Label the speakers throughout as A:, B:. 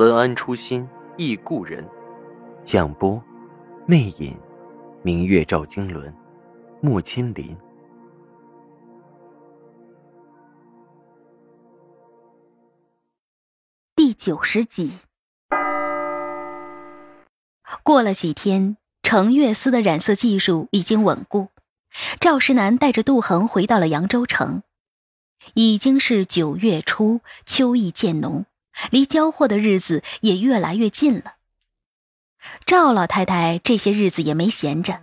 A: 文安初心忆故人，蒋波，魅影，明月照经纶，木千林。
B: 第九十集。过了几天，程月思的染色技术已经稳固，赵石南带着杜恒回到了扬州城。已经是九月初，秋意渐浓。离交货的日子也越来越近了。赵老太太这些日子也没闲着，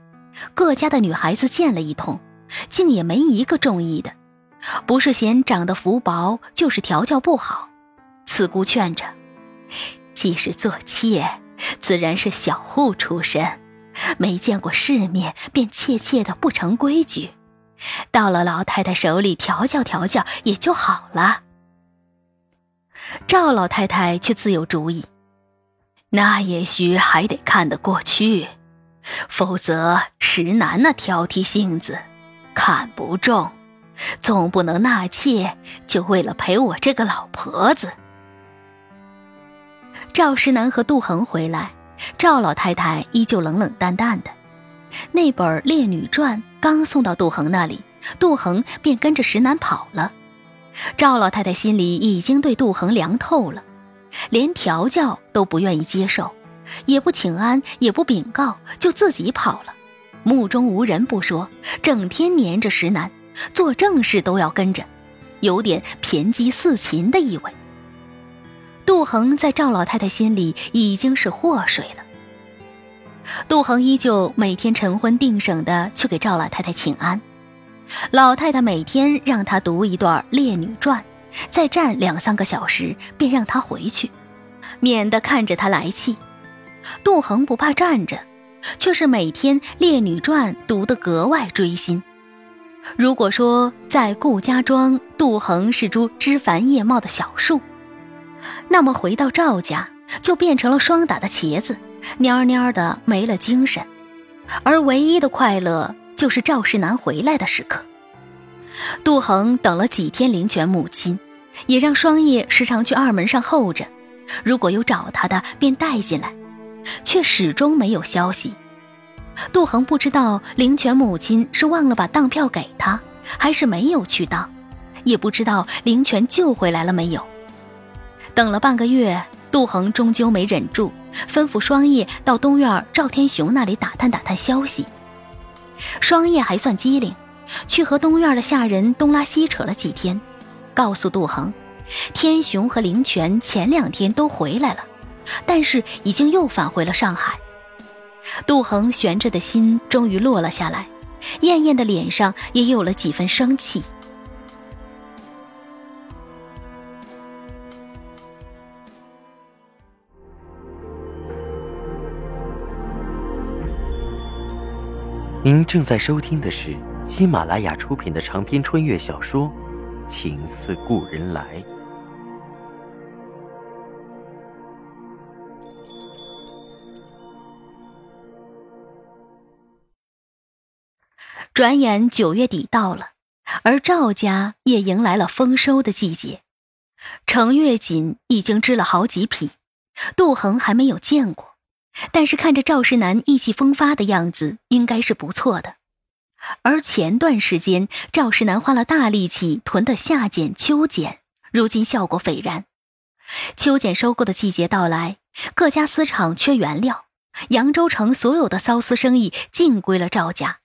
B: 各家的女孩子见了一通，竟也没一个中意的，不是嫌长得福薄，就是调教不好。此姑劝着，既是做妾，自然是小户出身，没见过世面，便怯怯的不成规矩。到了老太太手里调教调教也就好了。赵老太太却自有主意，那也许还得看得过去，否则石楠那挑剔性子，看不中，总不能纳妾就为了陪我这个老婆子。赵石南和杜恒回来，赵老太太依旧冷冷淡淡的。那本《烈女传》刚送到杜恒那里，杜恒便跟着石南跑了。赵老太太心里已经对杜恒凉透了，连调教都不愿意接受，也不请安，也不禀告，就自己跑了。目中无人不说，整天黏着石楠，做正事都要跟着，有点偏激似禽的意味。杜恒在赵老太太心里已经是祸水了。杜恒依旧每天晨昏定省的去给赵老太太请安。老太太每天让他读一段《烈女传》，再站两三个小时，便让他回去，免得看着他来气。杜恒不怕站着，却是每天《烈女传》读得格外追心。如果说在顾家庄，杜恒是株枝繁叶茂的小树，那么回到赵家，就变成了霜打的茄子，蔫蔫的没了精神。而唯一的快乐。就是赵世南回来的时刻，杜恒等了几天灵泉母亲，也让双叶时常去二门上候着，如果有找他的，便带进来，却始终没有消息。杜恒不知道灵泉母亲是忘了把当票给他，还是没有去当，也不知道灵泉救回来了没有。等了半个月，杜恒终究没忍住，吩咐双叶到东院赵天雄那里打探打探消息。双叶还算机灵，去和东院的下人东拉西扯了几天，告诉杜恒，天雄和灵泉前两天都回来了，但是已经又返回了上海。杜恒悬着的心终于落了下来，艳艳的脸上也有了几分生气。
A: 您正在收听的是喜马拉雅出品的长篇穿越小说《情似故人来》。
B: 转眼九月底到了，而赵家也迎来了丰收的季节。程月锦已经织了好几匹，杜恒还没有见过。但是看着赵世南意气风发的样子，应该是不错的。而前段时间赵世南花了大力气囤的夏茧、秋茧，如今效果斐然。秋茧收购的季节到来，各家丝厂缺原料，扬州城所有的缫丝生意尽归了赵家。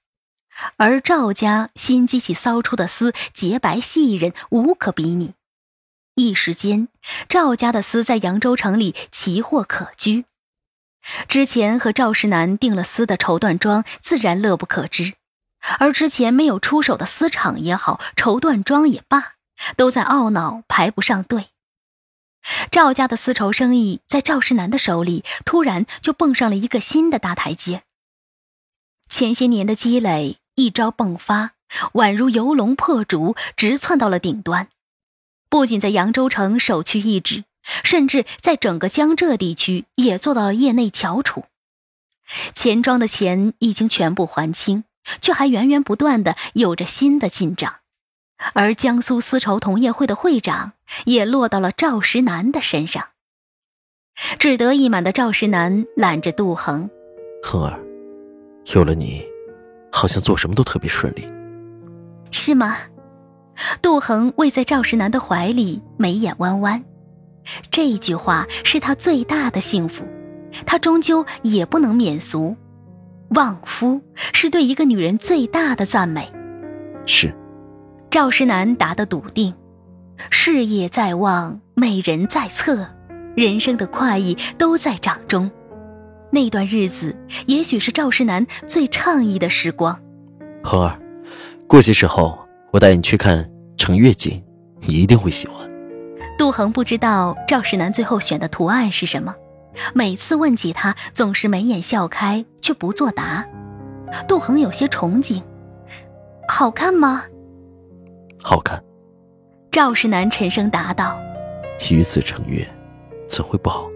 B: 而赵家新机器缫出的丝洁白细韧，无可比拟。一时间，赵家的丝在扬州城里奇货可居。之前和赵世南订了丝的绸缎庄，自然乐不可支；而之前没有出手的丝厂也好，绸缎庄也罢，都在懊恼排不上队。赵家的丝绸生意在赵世南的手里，突然就蹦上了一个新的大台阶。前些年的积累一朝迸发，宛如游龙破竹，直窜到了顶端。不仅在扬州城首屈一指，甚至在整个江浙地区也做到了业内翘楚。钱庄的钱已经全部还清，却还源源不断的有着新的进账。而江苏丝绸同业会的会长也落到了赵石南的身上。志得意满的赵石南揽着杜恒：“
A: 恒儿，有了你，好像做什么都特别顺利。”
B: 是吗？杜恒偎在赵石南的怀里，眉眼弯弯。这句话是他最大的幸福，他终究也不能免俗。旺夫是对一个女人最大的赞美。
A: 是。
B: 赵石南答得笃定，事业在望，美人在侧，人生的快意都在掌中。那段日子，也许是赵石南最畅意的时光。
A: 恒儿，过些时候我带你去看成月景，你一定会喜欢。
B: 杜恒不知道赵世南最后选的图案是什么，每次问起他，总是眉眼笑开，却不作答。杜恒有些憧憬，好看吗？
A: 好看，
B: 赵世南沉声答道：“
A: 与子成悦，怎会不好？”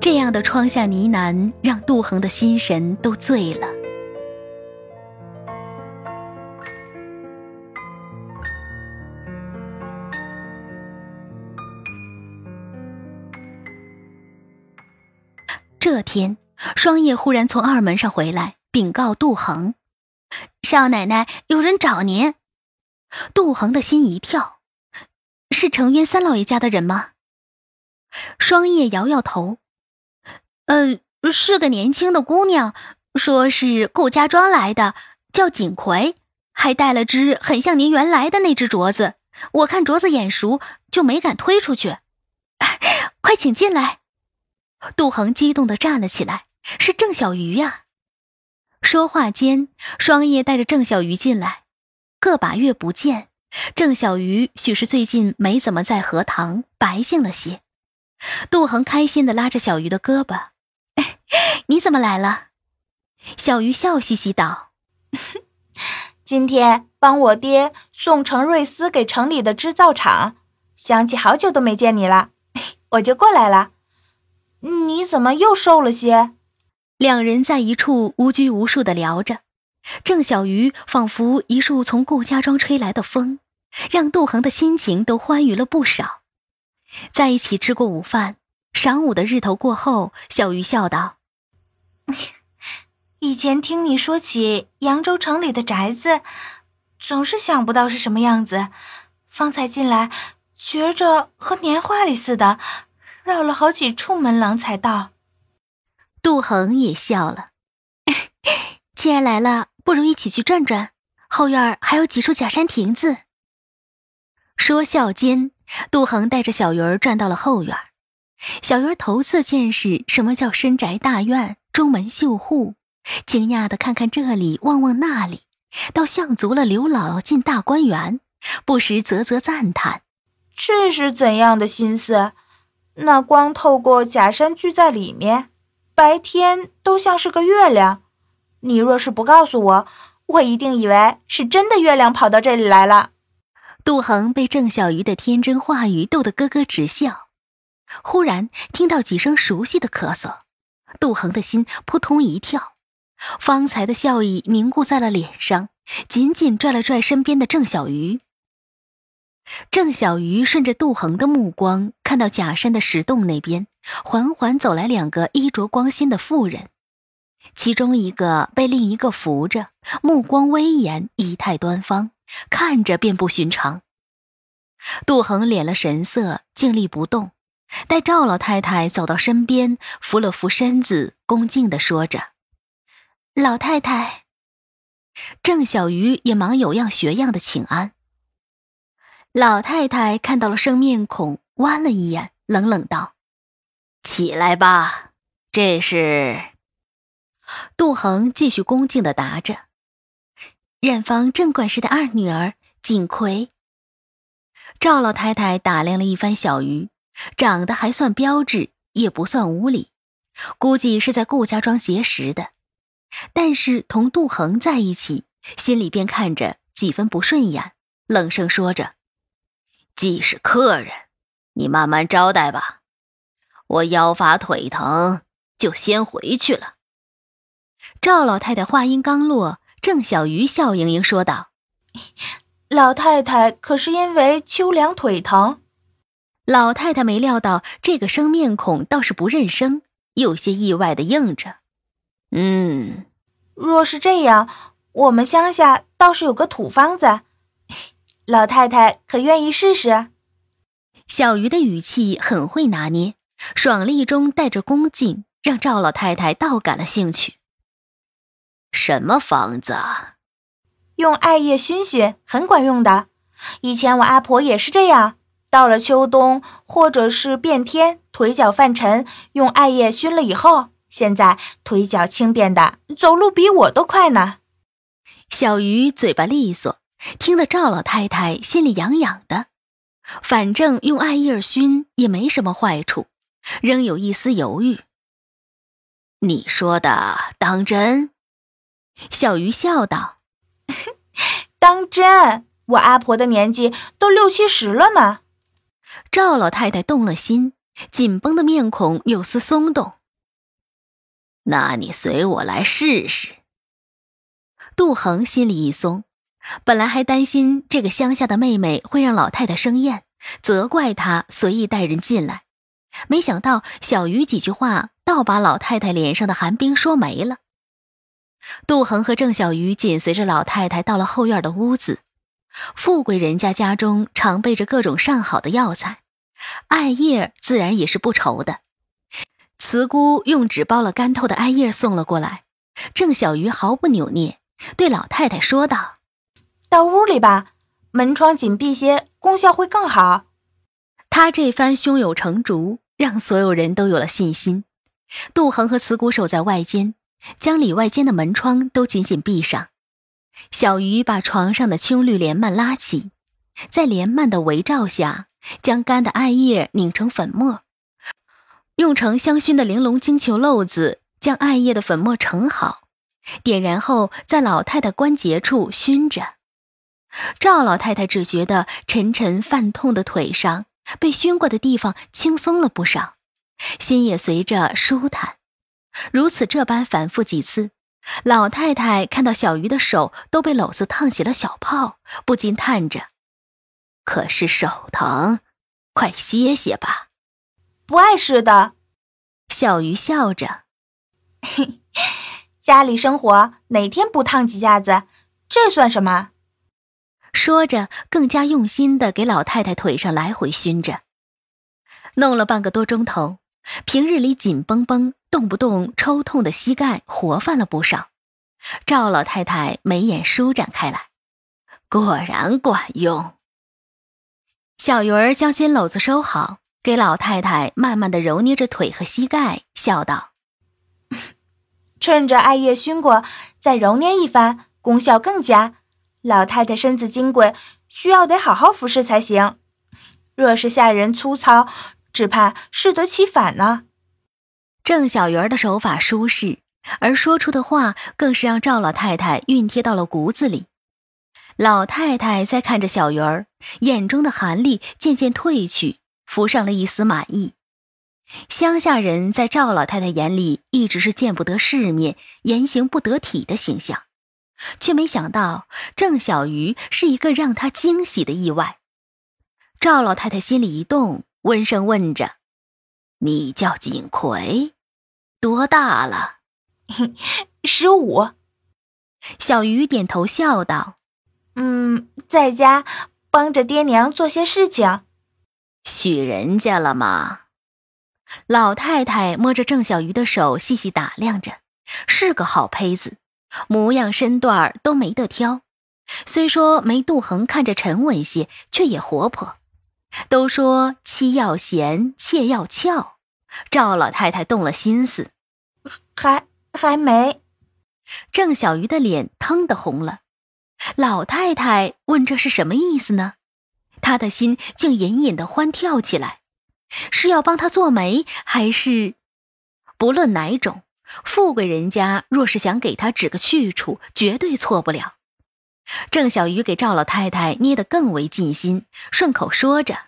B: 这样的窗下呢喃，让杜恒的心神都醉了。这天，双叶忽然从二门上回来，禀告杜恒：“少奶奶，有人找您。”杜恒的心一跳，是程渊三老爷家的人吗？双叶摇摇头，嗯，是个年轻的姑娘，说是顾家庄来的，叫锦葵，还带了只很像您原来的那只镯子。我看镯子眼熟，就没敢推出去。快请进来！杜恒激动的站了起来，是郑小鱼呀。说话间，双叶带着郑小鱼进来。个把月不见，郑小鱼许是最近没怎么在荷塘，白净了些。杜恒开心的拉着小鱼的胳膊：“你怎么来了？”小鱼笑嘻嘻道：“
C: 今天帮我爹送程瑞丝给城里的织造厂，想起好久都没见你了，我就过来了。你怎么又瘦了些？”
B: 两人在一处无拘无束的聊着。郑小鱼仿佛一束从顾家庄吹来的风，让杜恒的心情都欢愉了不少。在一起吃过午饭，晌午的日头过后，小鱼笑道：“
C: 以前听你说起扬州城里的宅子，总是想不到是什么样子。方才进来，觉着和年画里似的，绕了好几处门廊才到。”
B: 杜恒也笑了：“既然来了。”不如一起去转转，后院还有几处假山亭子。说笑间，杜恒带着小鱼儿转到了后院。小鱼儿头次见识什么叫深宅大院、中门绣户，惊讶的看看这里，望望那里，倒像足了刘姥姥进大观园，不时啧啧赞叹：“
C: 这是怎样的心思？那光透过假山聚在里面，白天都像是个月亮。”你若是不告诉我，我一定以为是真的月亮跑到这里来了。
B: 杜恒被郑小鱼的天真话语逗得咯咯直笑，忽然听到几声熟悉的咳嗽，杜恒的心扑通一跳，方才的笑意凝固在了脸上，紧紧拽了拽身边的郑小鱼。郑小鱼顺着杜恒的目光，看到假山的石洞那边，缓缓走来两个衣着光鲜的妇人。其中一个被另一个扶着，目光威严，仪态端方，看着便不寻常。杜恒敛了神色，静立不动，待赵老太太走到身边，扶了扶身子，恭敬地说着：“老太太。”郑小鱼也忙有样学样的请安。老太太看到了生面孔，弯了一眼，冷冷道：“起来吧，这是。”杜恒继续恭敬的答着：“染坊郑管事的二女儿锦葵。”赵老太太打量了一番小鱼，长得还算标致，也不算无礼，估计是在顾家庄结识的。但是同杜恒在一起，心里便看着几分不顺眼，冷声说着：“既是客人，你慢慢招待吧。我腰乏腿疼，就先回去了。”赵老太太话音刚落，郑小鱼笑盈盈说道：“
C: 老太太可是因为秋凉腿疼？”
B: 老太太没料到这个生面孔倒是不认生，有些意外的应着：“嗯，
C: 若是这样，我们乡下倒是有个土方子，老太太可愿意试试？”
B: 小鱼的语气很会拿捏，爽利中带着恭敬，让赵老太太倒感了兴趣。什么方子？
C: 用艾叶熏熏，很管用的。以前我阿婆也是这样。到了秋冬或者是变天，腿脚犯沉，用艾叶熏了以后，现在腿脚轻便的，走路比我都快呢。
B: 小鱼嘴巴利索，听得赵老太太心里痒痒的。反正用艾叶熏也没什么坏处，仍有一丝犹豫。你说的当真？小鱼笑道：“
C: 当真，我阿婆的年纪都六七十了呢。”
B: 赵老太太动了心，紧绷的面孔有丝松动。那你随我来试试。杜恒心里一松，本来还担心这个乡下的妹妹会让老太太生厌，责怪她随意带人进来，没想到小鱼几句话，倒把老太太脸上的寒冰说没了。杜恒和郑小鱼紧随着老太太到了后院的屋子，富贵人家家中常备着各种上好的药材。艾叶自然也是不愁的。慈姑用纸包了干透的艾叶送了过来，郑小鱼毫不扭捏，对老太太说道：“
C: 到屋里吧，门窗紧闭些，功效会更好。”
B: 他这番胸有成竹，让所有人都有了信心。杜恒和慈姑守在外间，将里外间的门窗都紧紧闭上。小鱼把床上的青绿帘幔拉起，在帘幔的围罩下。将干的艾叶拧成粉末，用成香薰的玲珑金球漏子将艾叶的粉末盛好，点燃后在老太太关节处熏着。赵老太太只觉得沉沉泛痛的腿上被熏过的地方轻松了不少，心也随着舒坦。如此这般反复几次，老太太看到小鱼的手都被篓子烫起了小泡，不禁叹着。可是手疼，快歇歇吧。
C: 不碍事的，
B: 小鱼笑着。
C: 嘿，家里生活哪天不烫几下子？这算什么？
B: 说着，更加用心的给老太太腿上来回熏着，弄了半个多钟头。平日里紧绷绷、动不动抽痛的膝盖活泛了不少。赵老太太眉眼舒展开来，果然管用。小鱼儿将金篓子收好，给老太太慢慢的揉捏着腿和膝盖，笑道：“
C: 趁着艾叶熏过，再揉捏一番，功效更佳。老太太身子金贵，需要得好好服侍才行。若是下人粗糙，只怕适得其反呢。”
B: 郑小鱼儿的手法舒适，而说出的话更是让赵老太太熨贴到了骨子里。老太太在看着小鱼儿，眼中的寒力渐渐褪去，浮上了一丝满意。乡下人在赵老太太眼里一直是见不得世面、言行不得体的形象，却没想到郑小鱼是一个让他惊喜的意外。赵老太太心里一动，温声问着：“你叫锦葵，多大了？”“
C: 十五。”
B: 小鱼点头笑道。
C: 嗯，在家帮着爹娘做些事情。
B: 许人家了吗？老太太摸着郑小鱼的手，细细打量着，是个好胚子，模样身段都没得挑。虽说没杜恒看着沉稳些，却也活泼。都说妻要贤，妾要俏，赵老太太动了心思，
C: 还还没。
B: 郑小鱼的脸腾的红了。老太太问：“这是什么意思呢？”她的心竟隐隐的欢跳起来。是要帮他做媒，还是不论哪种，富贵人家若是想给他指个去处，绝对错不了。郑小鱼给赵老太太捏得更为尽心，顺口说着：“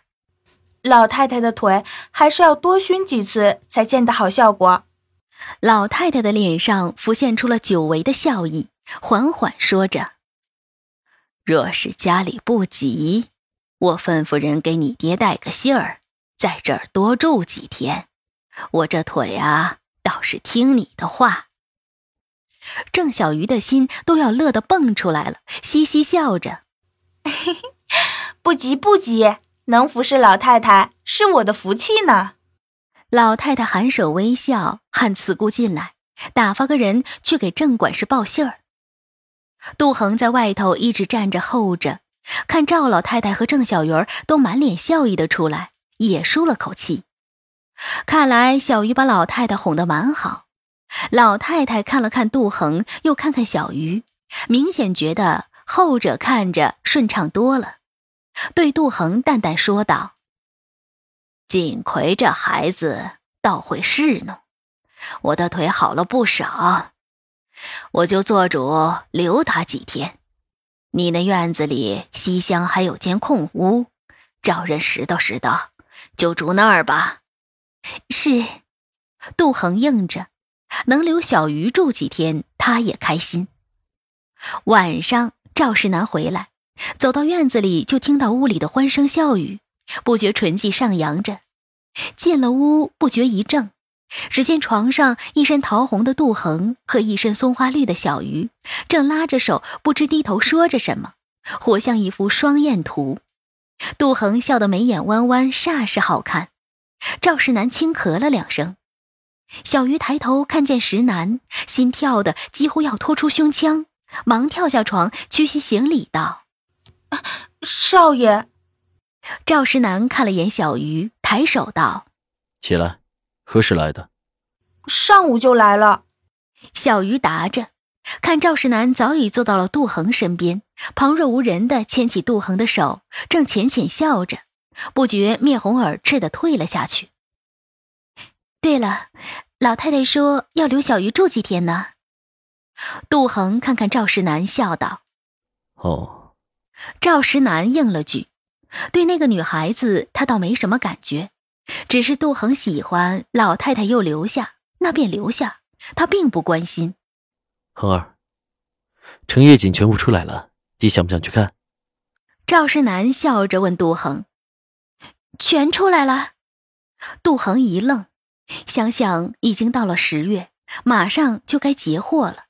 C: 老太太的腿还是要多熏几次才见得好效果。”
B: 老太太的脸上浮现出了久违的笑意，缓缓说着：“若是家里不急，我吩咐人给你爹带个信儿，在这儿多住几天。我这腿啊，倒是听你的话。”郑小鱼的心都要乐得蹦出来了，嘻嘻笑着：“
C: 不急不急，能服侍老太太是我的福气呢。”
B: 老太太含首微笑，喊慈姑进来，打发个人去给郑管事报信儿。杜恒在外头一直站着候着，看赵老太太和郑小鱼儿都满脸笑意的出来，也舒了口气。看来小鱼把老太太哄得蛮好。老太太看了看杜恒，又看看小鱼，明显觉得后者看着顺畅多了，对杜恒淡淡说道。锦葵这孩子倒会侍弄，我的腿好了不少，我就做主留他几天。你那院子里西厢还有间空屋，找人拾掇拾掇，就住那儿吧。
C: 是，
B: 杜恒应着，能留小鱼住几天，他也开心。晚上，赵世南回来，走到院子里，就听到屋里的欢声笑语，不觉唇际上扬着。进了屋，不觉一怔，只见床上一身桃红的杜恒和一身松花绿的小鱼，正拉着手，不知低头说着什么，活像一幅双燕图。杜恒笑得眉眼弯弯，煞是好看。赵石南轻咳了两声，小鱼抬头看见石楠，心跳的几乎要拖出胸腔，忙跳下床，屈膝行礼道：“
C: 少爷。”
B: 赵石南看了眼小鱼，抬手道：“
A: 起来，何时来的？”“
C: 上午就来了。”
B: 小鱼答着。看赵石南早已坐到了杜恒身边，旁若无人的牵起杜恒的手，正浅浅笑着，不觉面红耳赤的退了下去。对了，老太太说要留小鱼住几天呢？杜恒看看赵石南，笑道：“
A: 哦。”
B: 赵石南应了句。对那个女孩子，他倒没什么感觉，只是杜恒喜欢老太太，又留下，那便留下，他并不关心。
A: 恒儿，程月锦全部出来了，你想不想去看？
B: 赵石南笑着问杜恒：“全出来了？”杜恒一愣，想想已经到了十月，马上就该结货了，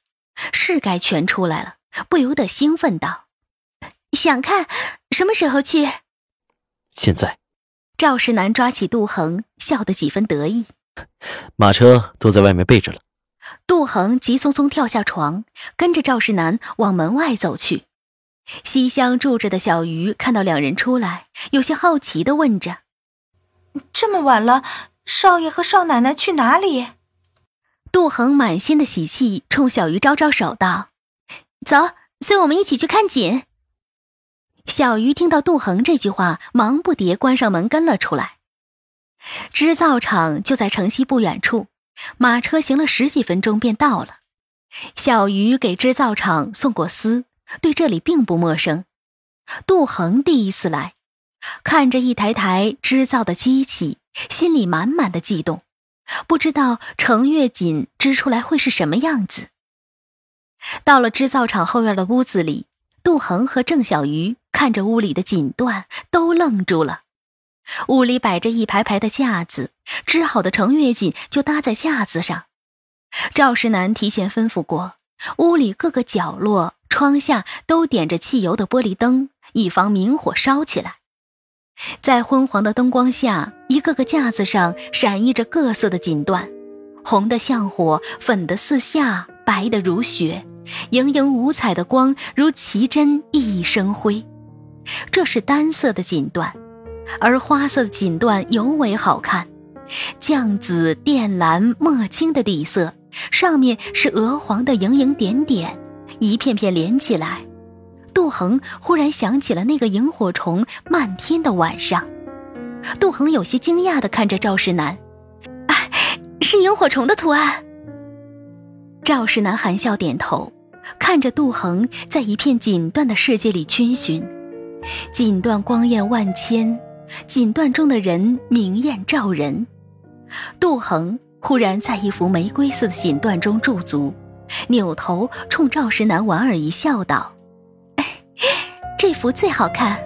B: 是该全出来了，不由得兴奋道：“想看，什么时候去？”
A: 现在，
B: 赵世南抓起杜恒，笑得几分得意。
A: 马车都在外面备着了。
B: 杜恒急匆匆跳下床，跟着赵世南往门外走去。西厢住着的小鱼看到两人出来，有些好奇的问着：“
C: 这么晚了，少爷和少奶奶去哪里？”
B: 杜恒满心的喜气，冲小鱼招招手道：“走，随我们一起去看景。”小鱼听到杜恒这句话，忙不迭关上门跟了出来。织造厂就在城西不远处，马车行了十几分钟便到了。小鱼给织造厂送过丝，对这里并不陌生。杜恒第一次来，看着一台台织造的机器，心里满满的悸动，不知道程月锦织出来会是什么样子。到了织造厂后院的屋子里。杜恒和郑小鱼看着屋里的锦缎，都愣住了。屋里摆着一排排的架子，织好的程月锦就搭在架子上。赵世南提前吩咐过，屋里各个角落、窗下都点着汽油的玻璃灯，以防明火烧起来。在昏黄的灯光下，一个个架子上闪溢着各色的锦缎，红的像火，粉的似夏，白的如雪。莹莹五彩的光如奇珍熠熠生辉，这是单色的锦缎，而花色的锦缎尤为好看，绛紫、靛蓝、墨青的底色，上面是鹅黄的莹莹点点，一片片连起来。杜恒忽然想起了那个萤火虫漫天的晚上，杜恒有些惊讶的看着赵世南，啊，是萤火虫的图案。赵世南含笑点头，看着杜恒在一片锦缎的世界里逡巡，锦缎光艳万千，锦缎中的人明艳照人。杜恒忽然在一幅玫瑰色的锦缎中驻足，扭头冲赵石南莞尔一笑，道：“这幅最好看。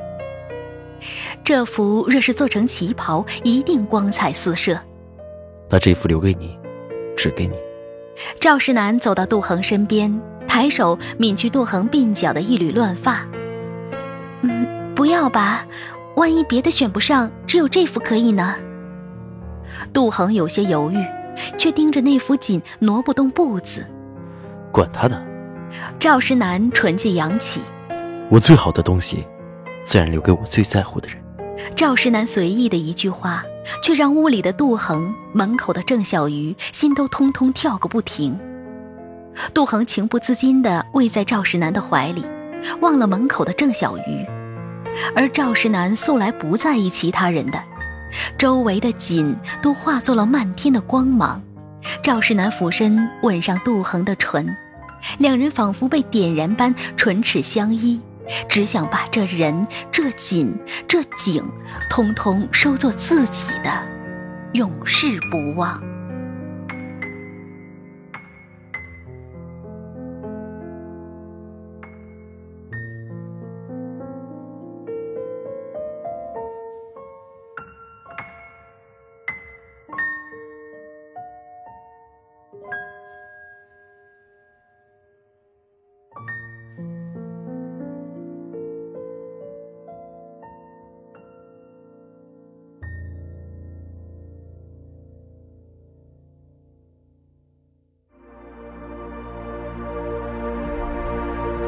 B: 这幅若是做成旗袍，一定光彩四射。
A: 那这幅留给你，只给你。”
B: 赵石南走到杜恒身边，抬手抿去杜恒鬓角的一缕乱发。“嗯，不要吧，万一别的选不上，只有这幅可以呢。”杜恒有些犹豫，却盯着那幅锦挪不动步子。
A: 管他呢！
B: 赵石南唇际扬起，
A: 我最好的东西，自然留给我最在乎的人。
B: 赵石南随意的一句话，却让屋里的杜恒、门口的郑小鱼心都通通跳个不停。杜恒情不自禁地偎在赵石南的怀里，忘了门口的郑小鱼，而赵石南素来不在意其他人的。周围的锦都化作了漫天的光芒，赵世南俯身吻上杜恒的唇，两人仿佛被点燃般唇齿相依，只想把这人、这锦、这景，通通收作自己的，永世不忘。